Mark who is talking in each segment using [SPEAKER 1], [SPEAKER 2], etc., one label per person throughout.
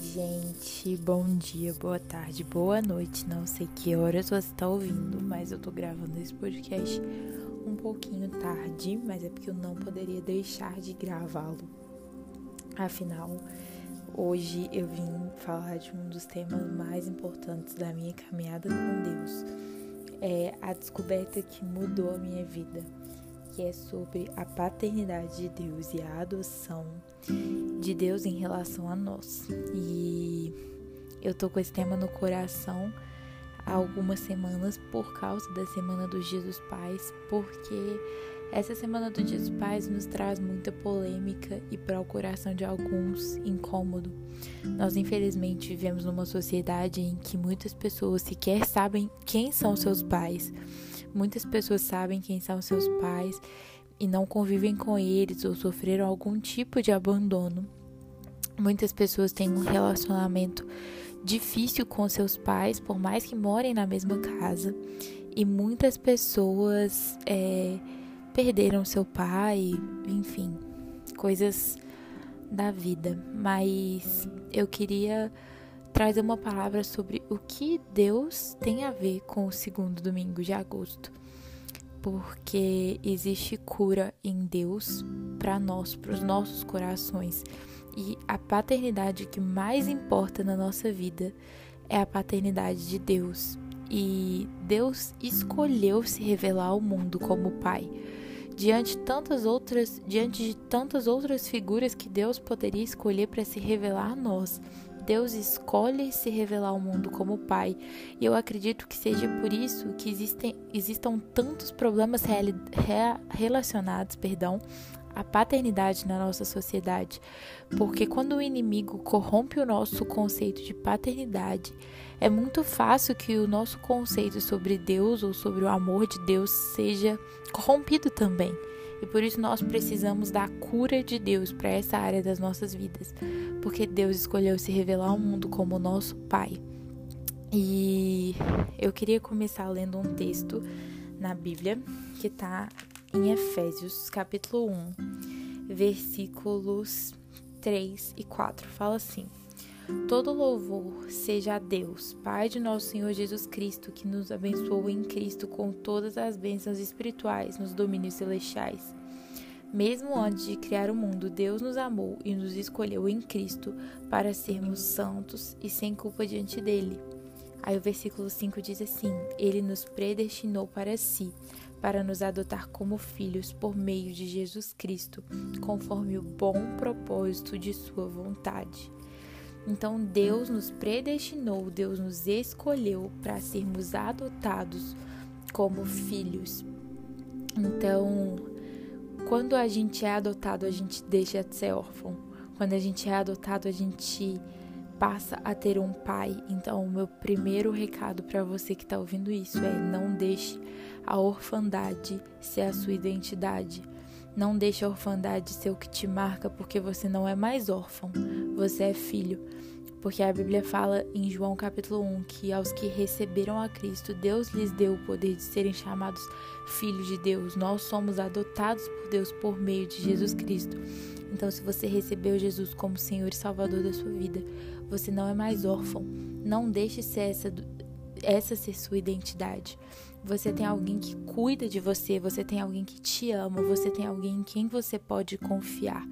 [SPEAKER 1] gente. Bom dia, boa tarde, boa noite. Não sei que horas você está ouvindo, mas eu tô gravando esse podcast um pouquinho tarde, mas é porque eu não poderia deixar de gravá-lo. Afinal, hoje eu vim falar de um dos temas mais importantes da minha caminhada com Deus. É a descoberta que mudou a minha vida que é sobre a paternidade de Deus e a adoção de Deus em relação a nós. E eu tô com esse tema no coração há algumas semanas por causa da Semana dos Dias dos Pais, porque essa Semana dos Dias dos Pais nos traz muita polêmica e para o coração de alguns incômodo. Nós infelizmente vivemos numa sociedade em que muitas pessoas sequer sabem quem são seus pais Muitas pessoas sabem quem são seus pais e não convivem com eles ou sofreram algum tipo de abandono. Muitas pessoas têm um relacionamento difícil com seus pais, por mais que morem na mesma casa. E muitas pessoas é, perderam seu pai, enfim, coisas da vida. Mas eu queria trazer uma palavra sobre o que Deus tem a ver com o segundo domingo de agosto. Porque existe cura em Deus para nós, para os nossos corações. E a paternidade que mais importa na nossa vida é a paternidade de Deus. E Deus escolheu se revelar ao mundo como Pai. Diante tantas outras, diante de tantas outras figuras que Deus poderia escolher para se revelar a nós, Deus escolhe se revelar ao mundo como Pai. E eu acredito que seja por isso que existem, existam tantos problemas re, relacionados perdão, à paternidade na nossa sociedade. Porque quando o inimigo corrompe o nosso conceito de paternidade, é muito fácil que o nosso conceito sobre Deus ou sobre o amor de Deus seja corrompido também. E por isso nós precisamos da cura de Deus para essa área das nossas vidas, porque Deus escolheu se revelar ao mundo como nosso Pai. E eu queria começar lendo um texto na Bíblia que está em Efésios, capítulo 1, versículos 3 e 4. Fala assim: Todo louvor seja a Deus, Pai de nosso Senhor Jesus Cristo, que nos abençoou em Cristo com todas as bênçãos espirituais nos domínios celestiais. Mesmo antes de criar o mundo, Deus nos amou e nos escolheu em Cristo para sermos santos e sem culpa diante dele. Aí o versículo 5 diz assim: Ele nos predestinou para si, para nos adotar como filhos por meio de Jesus Cristo, conforme o bom propósito de Sua vontade. Então Deus nos predestinou, Deus nos escolheu para sermos adotados como filhos. Então, quando a gente é adotado, a gente deixa de ser órfão. Quando a gente é adotado, a gente passa a ter um pai. Então, o meu primeiro recado para você que está ouvindo isso é: não deixe a orfandade ser a sua identidade. Não deixe a orfandade ser o que te marca, porque você não é mais órfão, você é filho. Porque a Bíblia fala em João capítulo 1 que aos que receberam a Cristo, Deus lhes deu o poder de serem chamados filhos de Deus. Nós somos adotados por Deus por meio de Jesus Cristo. Então, se você recebeu Jesus como Senhor e Salvador da sua vida, você não é mais órfão. Não deixe ser essa, essa ser sua identidade. Você tem alguém que cuida de você, você tem alguém que te ama, você tem alguém em quem você pode confiar.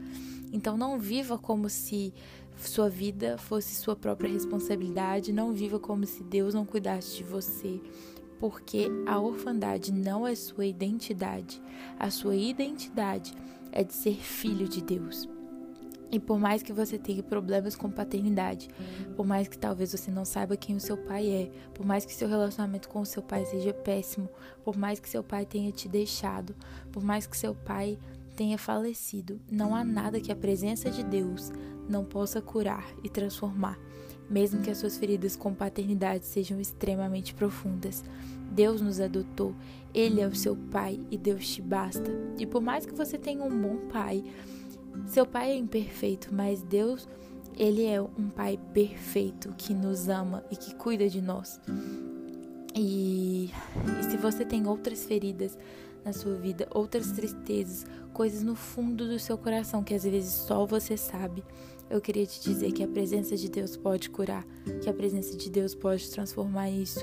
[SPEAKER 1] Então não viva como se sua vida fosse sua própria responsabilidade, não viva como se Deus não cuidasse de você, porque a orfandade não é sua identidade. A sua identidade é de ser filho de Deus. E por mais que você tenha problemas com paternidade, por mais que talvez você não saiba quem o seu pai é, por mais que seu relacionamento com o seu pai seja péssimo, por mais que seu pai tenha te deixado, por mais que seu pai tenha falecido, não há nada que a presença de Deus não possa curar e transformar, mesmo que as suas feridas com paternidade sejam extremamente profundas. Deus nos adotou, Ele é o seu pai e Deus te basta. E por mais que você tenha um bom pai, seu pai é imperfeito, mas Deus, ele é um pai perfeito que nos ama e que cuida de nós. E, e se você tem outras feridas na sua vida, outras tristezas, coisas no fundo do seu coração que às vezes só você sabe. Eu queria te dizer que a presença de Deus pode curar, que a presença de Deus pode transformar isso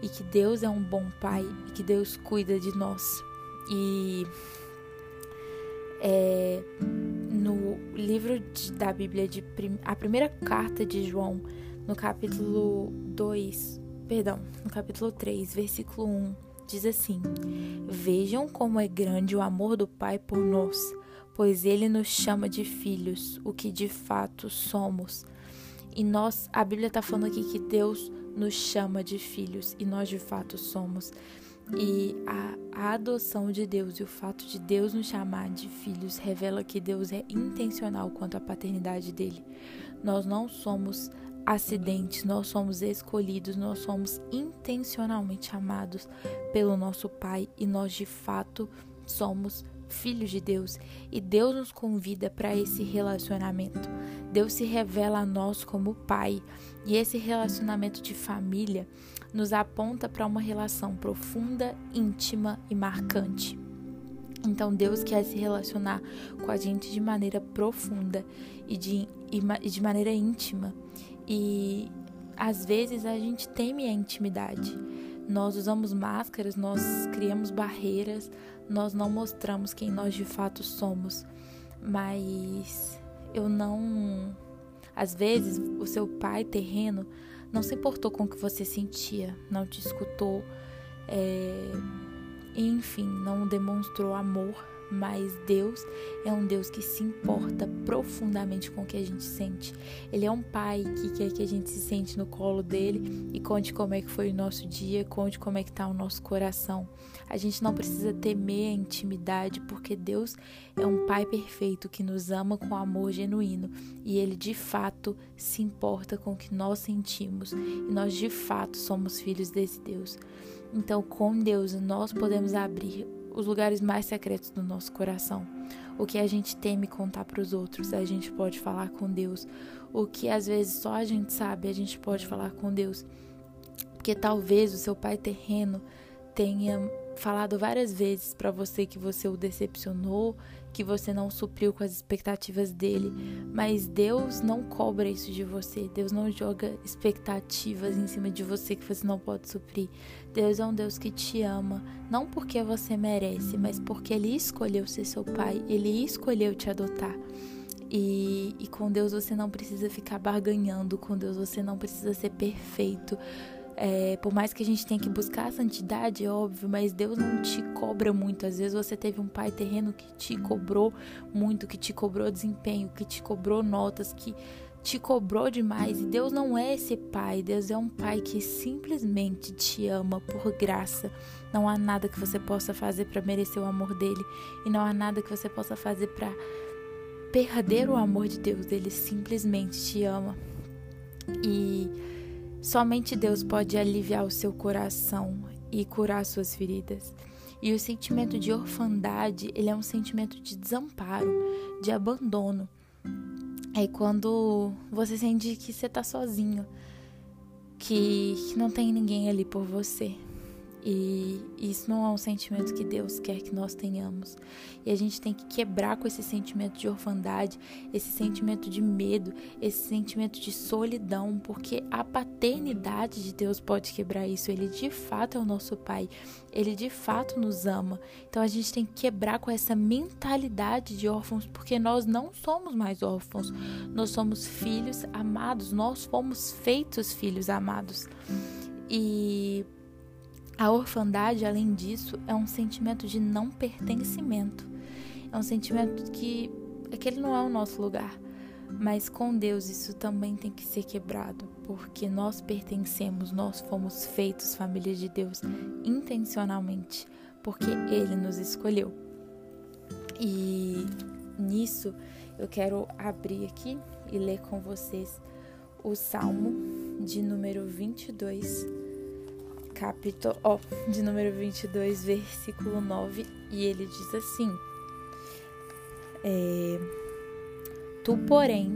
[SPEAKER 1] e que Deus é um bom pai e que Deus cuida de nós. E é, livro de, da Bíblia, de, a primeira carta de João, no capítulo 2, perdão, no capítulo 3, versículo 1, diz assim: Vejam como é grande o amor do Pai por nós, pois ele nos chama de filhos, o que de fato somos. E nós, a Bíblia está falando aqui que Deus nos chama de filhos e nós de fato somos. E a, a, adoção de Deus e o fato de Deus nos chamar de filhos revela que Deus é intencional quanto à paternidade dele. Nós não somos acidentes, nós somos escolhidos, nós somos intencionalmente amados pelo nosso Pai e nós de fato somos filhos de Deus e Deus nos convida para esse relacionamento. Deus se revela a nós como Pai e esse relacionamento de família nos aponta para uma relação profunda, íntima e marcante. Então Deus quer se relacionar com a gente de maneira profunda e de, e de maneira íntima. E às vezes a gente teme a intimidade. Nós usamos máscaras, nós criamos barreiras, nós não mostramos quem nós de fato somos. Mas eu não. Às vezes, o seu pai terreno não se importou com o que você sentia, não te escutou, é... enfim, não demonstrou amor mas Deus é um Deus que se importa profundamente com o que a gente sente. Ele é um pai que quer que a gente se sente no colo dele e conte como é que foi o nosso dia, conte como é que está o nosso coração. A gente não precisa temer a intimidade, porque Deus é um pai perfeito que nos ama com amor genuíno e ele de fato se importa com o que nós sentimos e nós de fato somos filhos desse Deus. Então, com Deus, nós podemos abrir os lugares mais secretos do nosso coração. O que a gente teme contar para os outros, a gente pode falar com Deus. O que às vezes só a gente sabe, a gente pode falar com Deus. Porque talvez o seu pai terreno tenha falado várias vezes para você que você o decepcionou, que você não supriu com as expectativas dele, mas Deus não cobra isso de você. Deus não joga expectativas em cima de você que você não pode suprir. Deus é um Deus que te ama, não porque você merece, mas porque ele escolheu ser seu pai, ele escolheu te adotar. E, e com Deus você não precisa ficar barganhando, com Deus você não precisa ser perfeito. É, por mais que a gente tenha que buscar a santidade, é óbvio, mas Deus não te cobra muito. Às vezes você teve um pai terreno que te cobrou muito, que te cobrou desempenho, que te cobrou notas, que te cobrou demais. E Deus não é esse pai. Deus é um pai que simplesmente te ama por graça. Não há nada que você possa fazer para merecer o amor dele. E não há nada que você possa fazer para perder o amor de Deus. Ele simplesmente te ama. E Somente Deus pode aliviar o seu coração e curar suas feridas. E o sentimento de orfandade, ele é um sentimento de desamparo, de abandono. É quando você sente que você tá sozinho, que não tem ninguém ali por você. E isso não é um sentimento que Deus quer que nós tenhamos. E a gente tem que quebrar com esse sentimento de orfandade, esse sentimento de medo, esse sentimento de solidão, porque a paternidade de Deus pode quebrar isso. Ele de fato é o nosso Pai, ele de fato nos ama. Então a gente tem que quebrar com essa mentalidade de órfãos, porque nós não somos mais órfãos, nós somos filhos amados, nós fomos feitos filhos amados. E a orfandade, além disso, é um sentimento de não pertencimento. É um sentimento que aquele não é o nosso lugar. Mas com Deus isso também tem que ser quebrado, porque nós pertencemos, nós fomos feitos família de Deus intencionalmente, porque Ele nos escolheu. E nisso eu quero abrir aqui e ler com vocês o Salmo de número 22 capítulo de número 22, versículo 9, e ele diz assim: é, Tu, porém,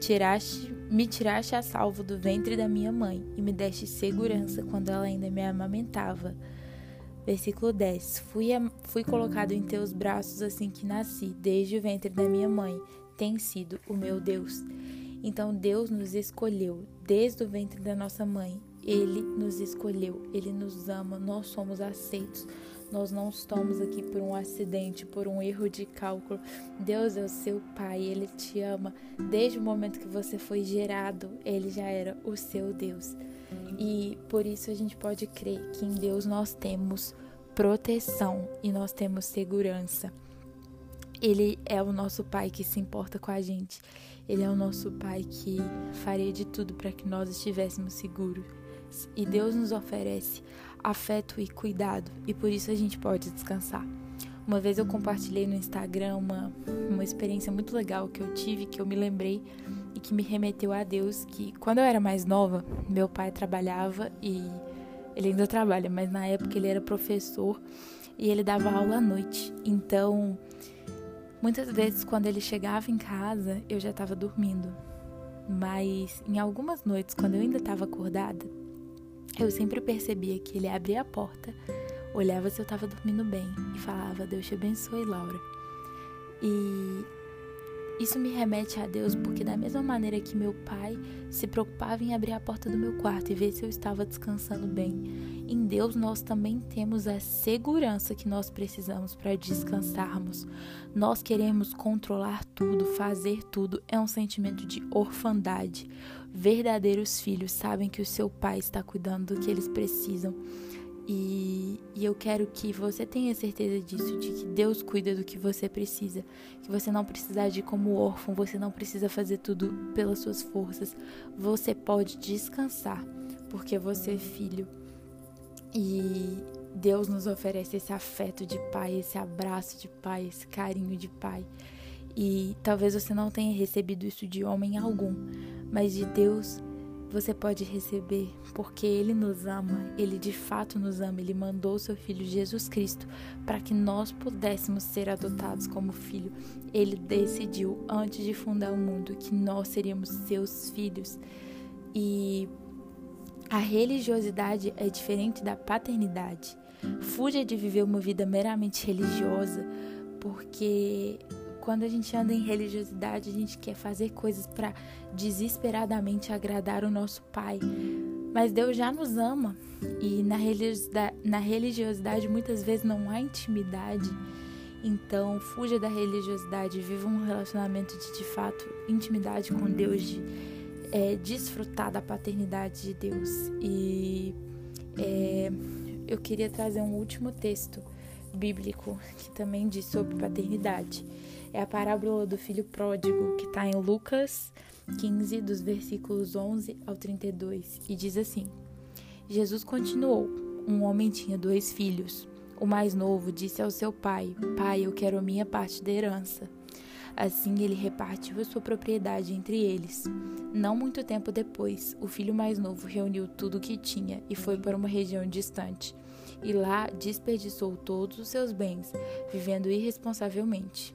[SPEAKER 1] tiraste, me tiraste a salvo do ventre da minha mãe e me deste segurança quando ela ainda me amamentava. Versículo 10: fui, fui colocado em teus braços assim que nasci, desde o ventre da minha mãe, tem sido o meu Deus. Então Deus nos escolheu desde o ventre da nossa mãe. Ele nos escolheu, ele nos ama, nós somos aceitos. Nós não estamos aqui por um acidente, por um erro de cálculo. Deus é o seu pai, ele te ama. Desde o momento que você foi gerado, ele já era o seu Deus. E por isso a gente pode crer que em Deus nós temos proteção e nós temos segurança. Ele é o nosso pai que se importa com a gente. Ele é o nosso pai que faria de tudo para que nós estivéssemos seguros. E Deus nos oferece afeto e cuidado, e por isso a gente pode descansar. Uma vez eu compartilhei no Instagram uma, uma experiência muito legal que eu tive, que eu me lembrei e que me remeteu a Deus, que quando eu era mais nova, meu pai trabalhava e ele ainda trabalha, mas na época ele era professor e ele dava aula à noite. Então, muitas vezes quando ele chegava em casa, eu já estava dormindo. Mas em algumas noites, quando eu ainda estava acordada, eu sempre percebia que ele abria a porta, olhava se eu estava dormindo bem e falava: Deus te abençoe, Laura. E isso me remete a Deus porque, da mesma maneira que meu pai se preocupava em abrir a porta do meu quarto e ver se eu estava descansando bem, em Deus nós também temos a segurança que nós precisamos para descansarmos. Nós queremos controlar tudo, fazer tudo, é um sentimento de orfandade. Verdadeiros filhos sabem que o seu pai está cuidando do que eles precisam. E, e, eu quero que você tenha certeza disso, de que Deus cuida do que você precisa, que você não precisa agir como órfão, você não precisa fazer tudo pelas suas forças. Você pode descansar, porque você é filho. E Deus nos oferece esse afeto de pai, esse abraço de pai, esse carinho de pai. E talvez você não tenha recebido isso de homem algum, mas de Deus você pode receber, porque Ele nos ama, Ele de fato nos ama, Ele mandou seu Filho Jesus Cristo para que nós pudéssemos ser adotados como filho. Ele decidiu, antes de fundar o mundo, que nós seríamos seus filhos. E a religiosidade é diferente da paternidade. Fuja de viver uma vida meramente religiosa, porque quando a gente anda em religiosidade, a gente quer fazer coisas para desesperadamente agradar o nosso Pai. Mas Deus já nos ama e na religiosidade, na religiosidade muitas vezes não há intimidade. Então, fuja da religiosidade, viva um relacionamento de de fato intimidade com Deus, de é, desfrutar da paternidade de Deus. E é, eu queria trazer um último texto bíblico que também diz sobre paternidade é a parábola do filho pródigo, que está em Lucas 15, dos versículos 11 ao 32, e diz assim: Jesus continuou: Um homem tinha dois filhos. O mais novo disse ao seu pai: Pai, eu quero a minha parte da herança. Assim ele repartiu a sua propriedade entre eles. Não muito tempo depois, o filho mais novo reuniu tudo o que tinha e foi para uma região distante. E lá desperdiçou todos os seus bens, vivendo irresponsavelmente.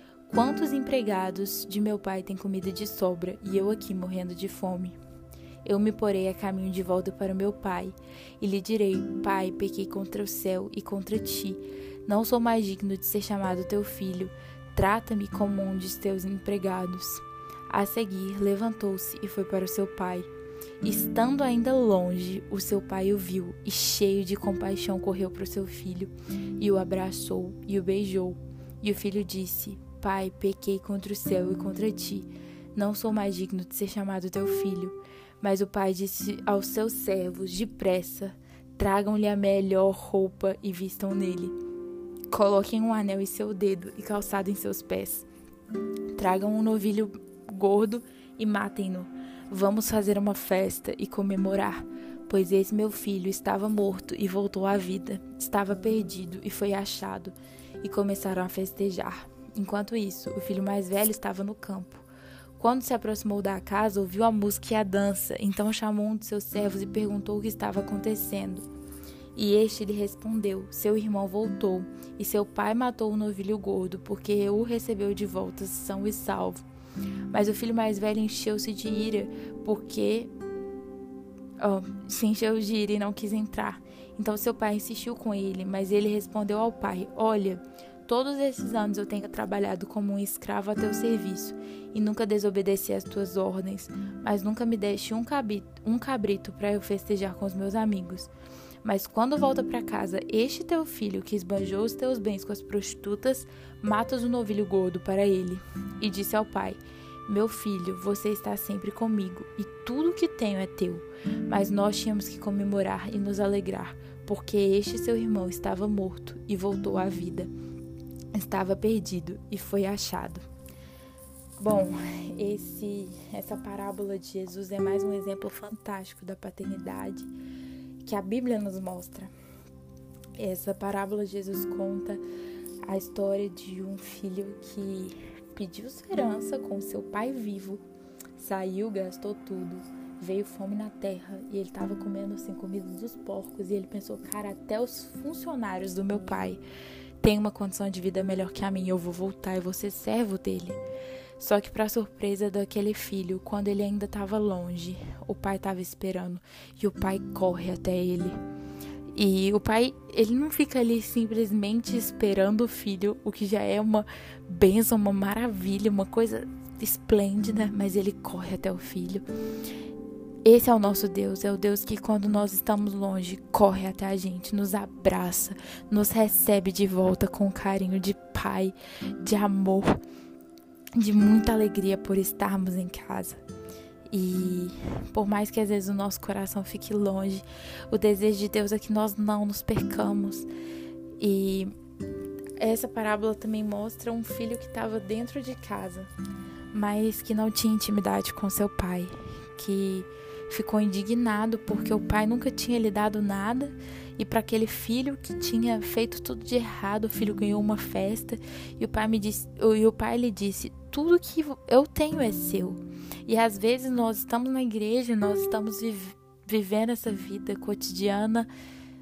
[SPEAKER 1] Quantos empregados de meu pai têm comida de sobra e eu aqui morrendo de fome? Eu me porei a caminho de volta para o meu pai e lhe direi: Pai, pequei contra o céu e contra ti. Não sou mais digno de ser chamado teu filho. Trata-me como um de teus empregados. A seguir, levantou-se e foi para o seu pai. Estando ainda longe, o seu pai o viu e, cheio de compaixão, correu para o seu filho e o abraçou e o beijou. E o filho disse: Pai, pequei contra o céu e contra ti. Não sou mais digno de ser chamado teu filho. Mas o pai disse aos seus servos: Depressa, tragam-lhe a melhor roupa e vistam nele. Coloquem um anel em seu dedo e calçado em seus pés. Tragam um novilho gordo e matem-no. Vamos fazer uma festa e comemorar, pois esse meu filho estava morto e voltou à vida, estava perdido e foi achado e começaram a festejar. Enquanto isso, o filho mais velho estava no campo. Quando se aproximou da casa, ouviu a música e a dança, então chamou um de seus servos e perguntou o que estava acontecendo. E este lhe respondeu: Seu irmão voltou, e seu pai matou o novilho gordo, porque o recebeu de volta são e salvo. Mas o filho mais velho encheu-se de ira, porque oh, se encheu de ira e não quis entrar. Então seu pai insistiu com ele, mas ele respondeu ao pai: Olha, todos esses anos eu tenho trabalhado como um escravo a teu serviço e nunca desobedeci às tuas ordens, mas nunca me deste um cabrito, um cabrito para eu festejar com os meus amigos. Mas quando volta para casa este teu filho que esbanjou os teus bens com as prostitutas, matas o novilho gordo para ele. E disse ao pai: Meu filho, você está sempre comigo, e tudo o que tenho é teu. Mas nós tínhamos que comemorar e nos alegrar, porque este seu irmão estava morto e voltou à vida. Estava perdido e foi achado. Bom, esse, essa parábola de Jesus é mais um exemplo fantástico da paternidade que a Bíblia nos mostra. Essa parábola Jesus conta a história de um filho que pediu sua herança com seu pai vivo, saiu, gastou tudo, veio fome na terra e ele estava comendo assim comida dos porcos e ele pensou, cara, até os funcionários do meu pai têm uma condição de vida melhor que a minha, eu vou voltar e vou ser servo dele. Só que, para surpresa daquele filho, quando ele ainda estava longe, o pai estava esperando e o pai corre até ele. E o pai, ele não fica ali simplesmente esperando o filho, o que já é uma benção, uma maravilha, uma coisa esplêndida, mas ele corre até o filho. Esse é o nosso Deus, é o Deus que quando nós estamos longe, corre até a gente, nos abraça, nos recebe de volta com carinho de pai, de amor de muita alegria por estarmos em casa. E por mais que às vezes o nosso coração fique longe, o desejo de Deus é que nós não nos percamos. E essa parábola também mostra um filho que estava dentro de casa, mas que não tinha intimidade com seu pai, que ficou indignado porque o pai nunca tinha lhe dado nada e para aquele filho que tinha feito tudo de errado, o filho ganhou uma festa e o pai me disse, e o pai lhe disse: "Tudo que eu tenho é seu". E às vezes nós estamos na igreja, nós estamos vivendo essa vida cotidiana,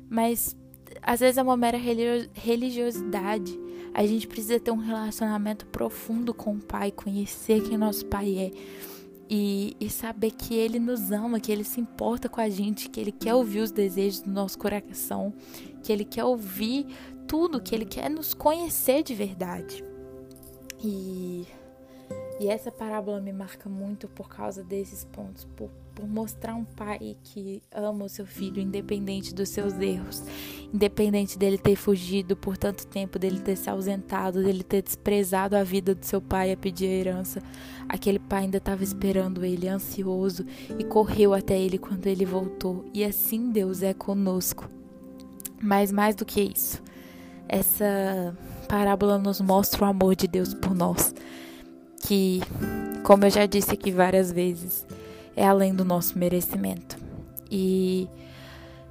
[SPEAKER 1] mas às vezes é uma mera religiosidade. A gente precisa ter um relacionamento profundo com o Pai, conhecer quem nosso Pai é e, e, saber que Ele nos ama, que Ele se importa com a gente, que Ele quer ouvir os desejos do nosso coração, que Ele quer ouvir tudo, que Ele quer nos conhecer de verdade. E, e essa parábola me marca muito por causa desses pontos, por por mostrar um pai que ama o seu filho, independente dos seus erros, independente dele ter fugido por tanto tempo, dele ter se ausentado, dele ter desprezado a vida do seu pai a pedir a herança. Aquele pai ainda estava esperando ele, ansioso, e correu até ele quando ele voltou. E assim Deus é conosco. Mas mais do que isso, essa parábola nos mostra o amor de Deus por nós, que, como eu já disse aqui várias vezes, é além do nosso merecimento. E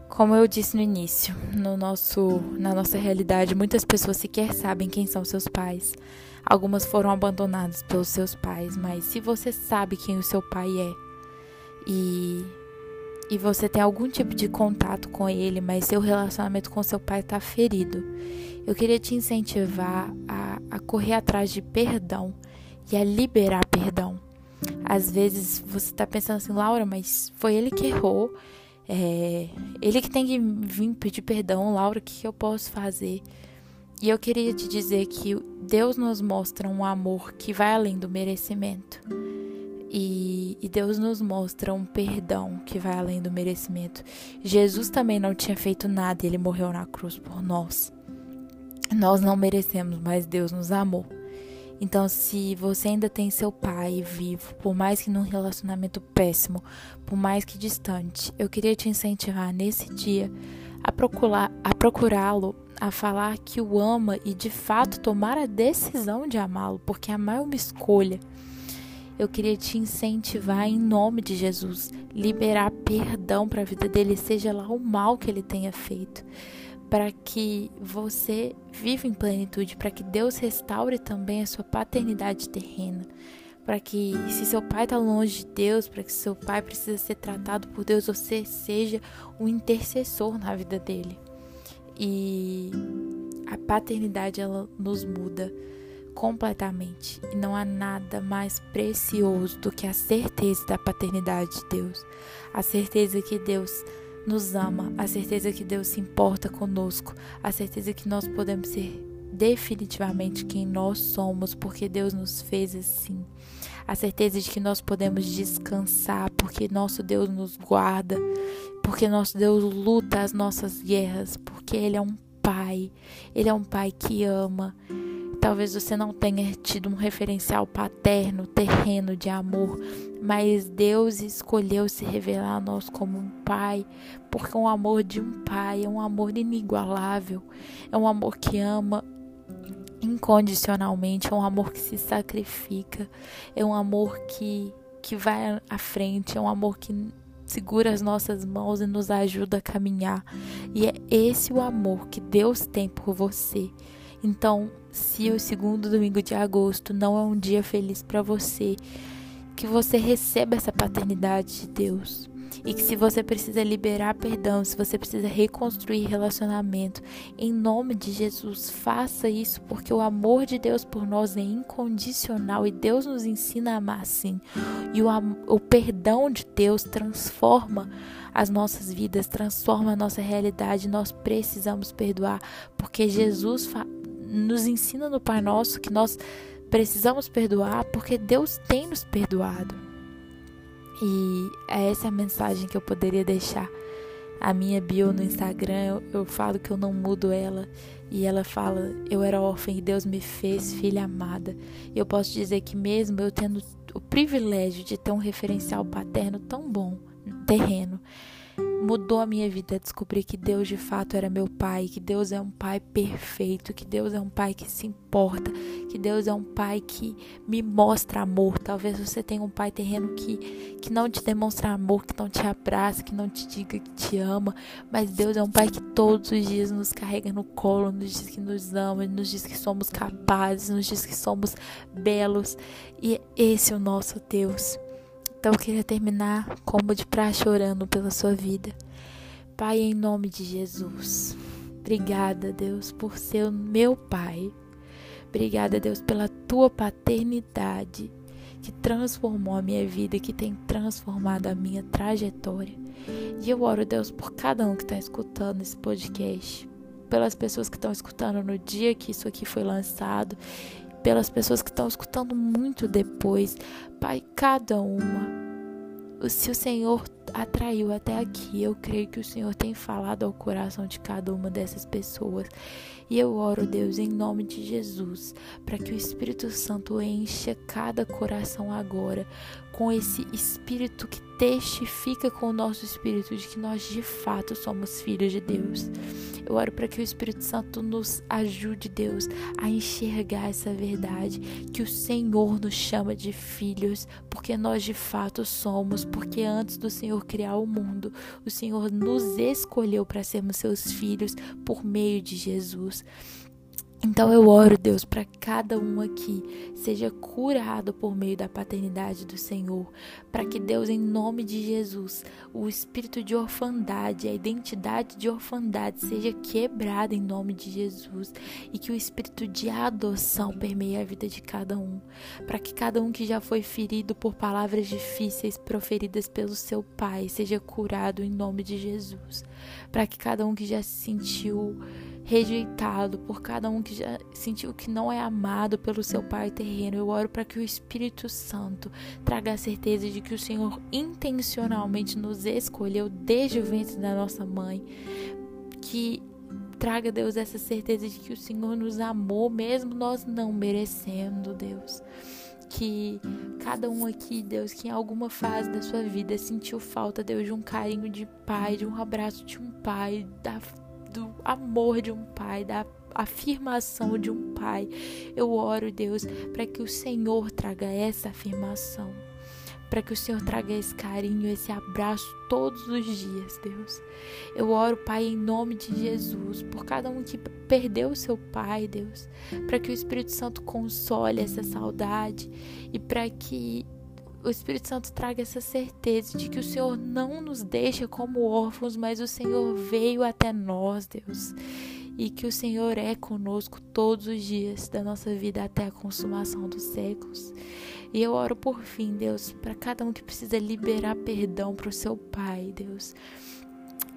[SPEAKER 1] como eu disse no início, no nosso, na nossa realidade, muitas pessoas sequer sabem quem são seus pais. Algumas foram abandonadas pelos seus pais, mas se você sabe quem o seu pai é e, e você tem algum tipo de contato com ele, mas seu relacionamento com seu pai está ferido, eu queria te incentivar a, a correr atrás de perdão e a liberar perdão. Às vezes você tá pensando assim, Laura, mas foi ele que errou. É, ele que tem que vir pedir perdão, Laura, o que, que eu posso fazer? E eu queria te dizer que Deus nos mostra um amor que vai além do merecimento. E, e, Deus nos mostra um perdão que vai além do merecimento. Jesus também não tinha feito nada, ele morreu na cruz por nós. Nós não merecemos, mas Deus nos amou. Então, se você ainda tem seu pai vivo, por mais que num relacionamento péssimo, por mais que distante, eu queria te incentivar nesse dia a procurar a procurá-lo, a falar que o ama e de fato tomar a decisão de amá-lo, porque amar é uma escolha. Eu queria te incentivar em nome de Jesus, liberar perdão para a vida dele, seja lá o mal que ele tenha feito para que você viva em plenitude, para que Deus restaure também a sua paternidade terrena, para que se seu pai está longe de Deus, para que seu pai precisa ser tratado por Deus, você seja um intercessor na vida dele. E a paternidade ela nos muda completamente. E não há nada mais precioso do que a certeza da paternidade de Deus. A certeza que Deus nos ama, a certeza que Deus se importa conosco, a certeza que nós podemos ser definitivamente quem nós somos, porque Deus nos fez assim. A certeza de que nós podemos descansar, porque nosso Deus nos guarda, porque nosso Deus luta as nossas guerras, porque Ele é um Pai, Ele é um Pai que ama. Talvez você não tenha tido um referencial paterno, terreno de amor, mas Deus escolheu se revelar a nós como um pai, porque o amor de um pai é um amor inigualável, é um amor que ama incondicionalmente, é um amor que se sacrifica, é um amor que, que vai à frente, é um amor que segura as nossas mãos e nos ajuda a caminhar. E é esse o amor que Deus tem por você. Então, se o segundo domingo de agosto não é um dia feliz para você, que você receba essa paternidade de Deus. E que se você precisa liberar perdão, se você precisa reconstruir relacionamento, em nome de Jesus, faça isso, porque o amor de Deus por nós é incondicional e Deus nos ensina a amar assim. E o, o perdão de Deus transforma as nossas vidas, transforma a nossa realidade. Nós precisamos perdoar, porque Jesus nos ensina no Pai Nosso que nós precisamos perdoar porque Deus tem nos perdoado. E é essa a mensagem que eu poderia deixar. A minha bio no Instagram, eu, eu falo que eu não mudo ela. E ela fala: Eu era órfã e Deus me fez filha amada. E eu posso dizer que, mesmo eu tendo o privilégio de ter um referencial paterno tão bom, terreno, mudou a minha vida. Descobri que Deus de fato era meu pai, que Deus é um pai perfeito, que Deus é um pai que se importa, que Deus é um pai que me mostra amor. Talvez você tenha um pai terreno que, que não te demonstra amor, que não te abraça, que não te diga que te ama, mas Deus é um pai que todos os dias nos carrega no colo, nos diz que nos ama, nos diz que somos capazes, nos diz que somos belos. E esse é o nosso Deus. Então eu queria terminar como de praxe orando pela sua vida. Pai, em nome de Jesus, obrigada, Deus, por ser meu Pai. Obrigada, Deus, pela tua paternidade que transformou a minha vida, que tem transformado a minha trajetória. E eu oro, Deus, por cada um que está escutando esse podcast, pelas pessoas que estão escutando no dia que isso aqui foi lançado pelas pessoas que estão escutando muito depois. Pai, cada uma. Se o Senhor atraiu até aqui, eu creio que o Senhor tem falado ao coração de cada uma dessas pessoas. E eu oro, Deus, em nome de Jesus, para que o Espírito Santo encha cada coração agora com esse espírito que testifica com o nosso espírito de que nós de fato somos filhos de Deus. Eu oro para que o Espírito Santo nos ajude, Deus, a enxergar essa verdade, que o Senhor nos chama de filhos, porque nós de fato somos, porque antes do Senhor criar o mundo, o Senhor nos escolheu para sermos seus filhos por meio de Jesus. Então eu oro, Deus, para cada um aqui seja curado por meio da paternidade do Senhor, para que Deus, em nome de Jesus, o espírito de orfandade, a identidade de orfandade seja quebrada em nome de Jesus e que o espírito de adoção permeie a vida de cada um, para que cada um que já foi ferido por palavras difíceis proferidas pelo seu pai seja curado em nome de Jesus, para que cada um que já se sentiu rejeitado por cada um que já sentiu que não é amado pelo seu Pai terreno. Eu oro para que o Espírito Santo traga a certeza de que o Senhor intencionalmente nos escolheu desde o ventre da nossa mãe. Que traga, Deus, essa certeza de que o Senhor nos amou, mesmo nós não merecendo, Deus que cada um aqui, Deus, que em alguma fase da sua vida sentiu falta, Deus, de um carinho de pai, de um abraço de um pai, da do amor de um pai, da afirmação de um pai. Eu oro, Deus, para que o Senhor traga essa afirmação. para que o Senhor traga esse carinho, esse abraço todos os dias, Deus. Eu oro, Pai, em nome de Jesus, por cada um que perdeu o seu pai, Deus, para que o Espírito Santo console essa saudade e para que o Espírito Santo traga essa certeza de que o Senhor não nos deixa como órfãos, mas o Senhor veio até nós, Deus. E que o Senhor é conosco todos os dias da nossa vida até a consumação dos séculos. E eu oro por fim, Deus, para cada um que precisa liberar perdão para o seu Pai, Deus.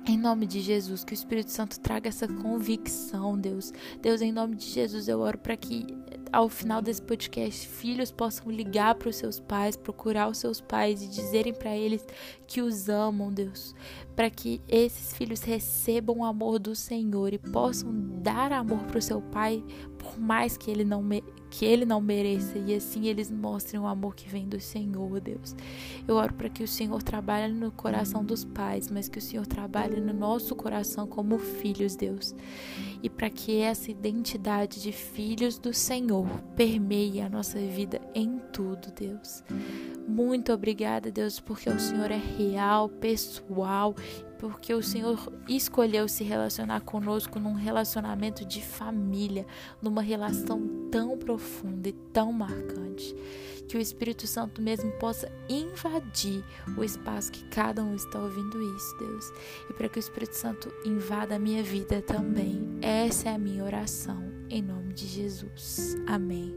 [SPEAKER 1] Em nome de Jesus, que o Espírito Santo traga essa convicção, Deus. Deus, em nome de Jesus, eu oro para que ao final desse podcast, filhos possam ligar para os seus pais, procurar os seus pais e dizerem para eles que os amam, Deus, para que esses filhos recebam o amor do Senhor e possam dar amor para o seu pai, por mais que ele não que ele não mereça e assim eles mostrem o amor que vem do Senhor, Deus. Eu oro para que o Senhor trabalhe no coração dos pais, mas que o Senhor trabalhe no nosso coração como filhos, Deus. E para que essa identidade de filhos do Senhor permeie a nossa vida em tudo, Deus. Muito obrigada, Deus, porque o Senhor é real, pessoal porque o Senhor escolheu se relacionar conosco num relacionamento de família, numa relação tão profunda e tão marcante. Que o Espírito Santo mesmo possa invadir o espaço que cada um está ouvindo isso, Deus. E para que o Espírito Santo invada a minha vida também. Essa é a minha oração, em nome de Jesus. Amém.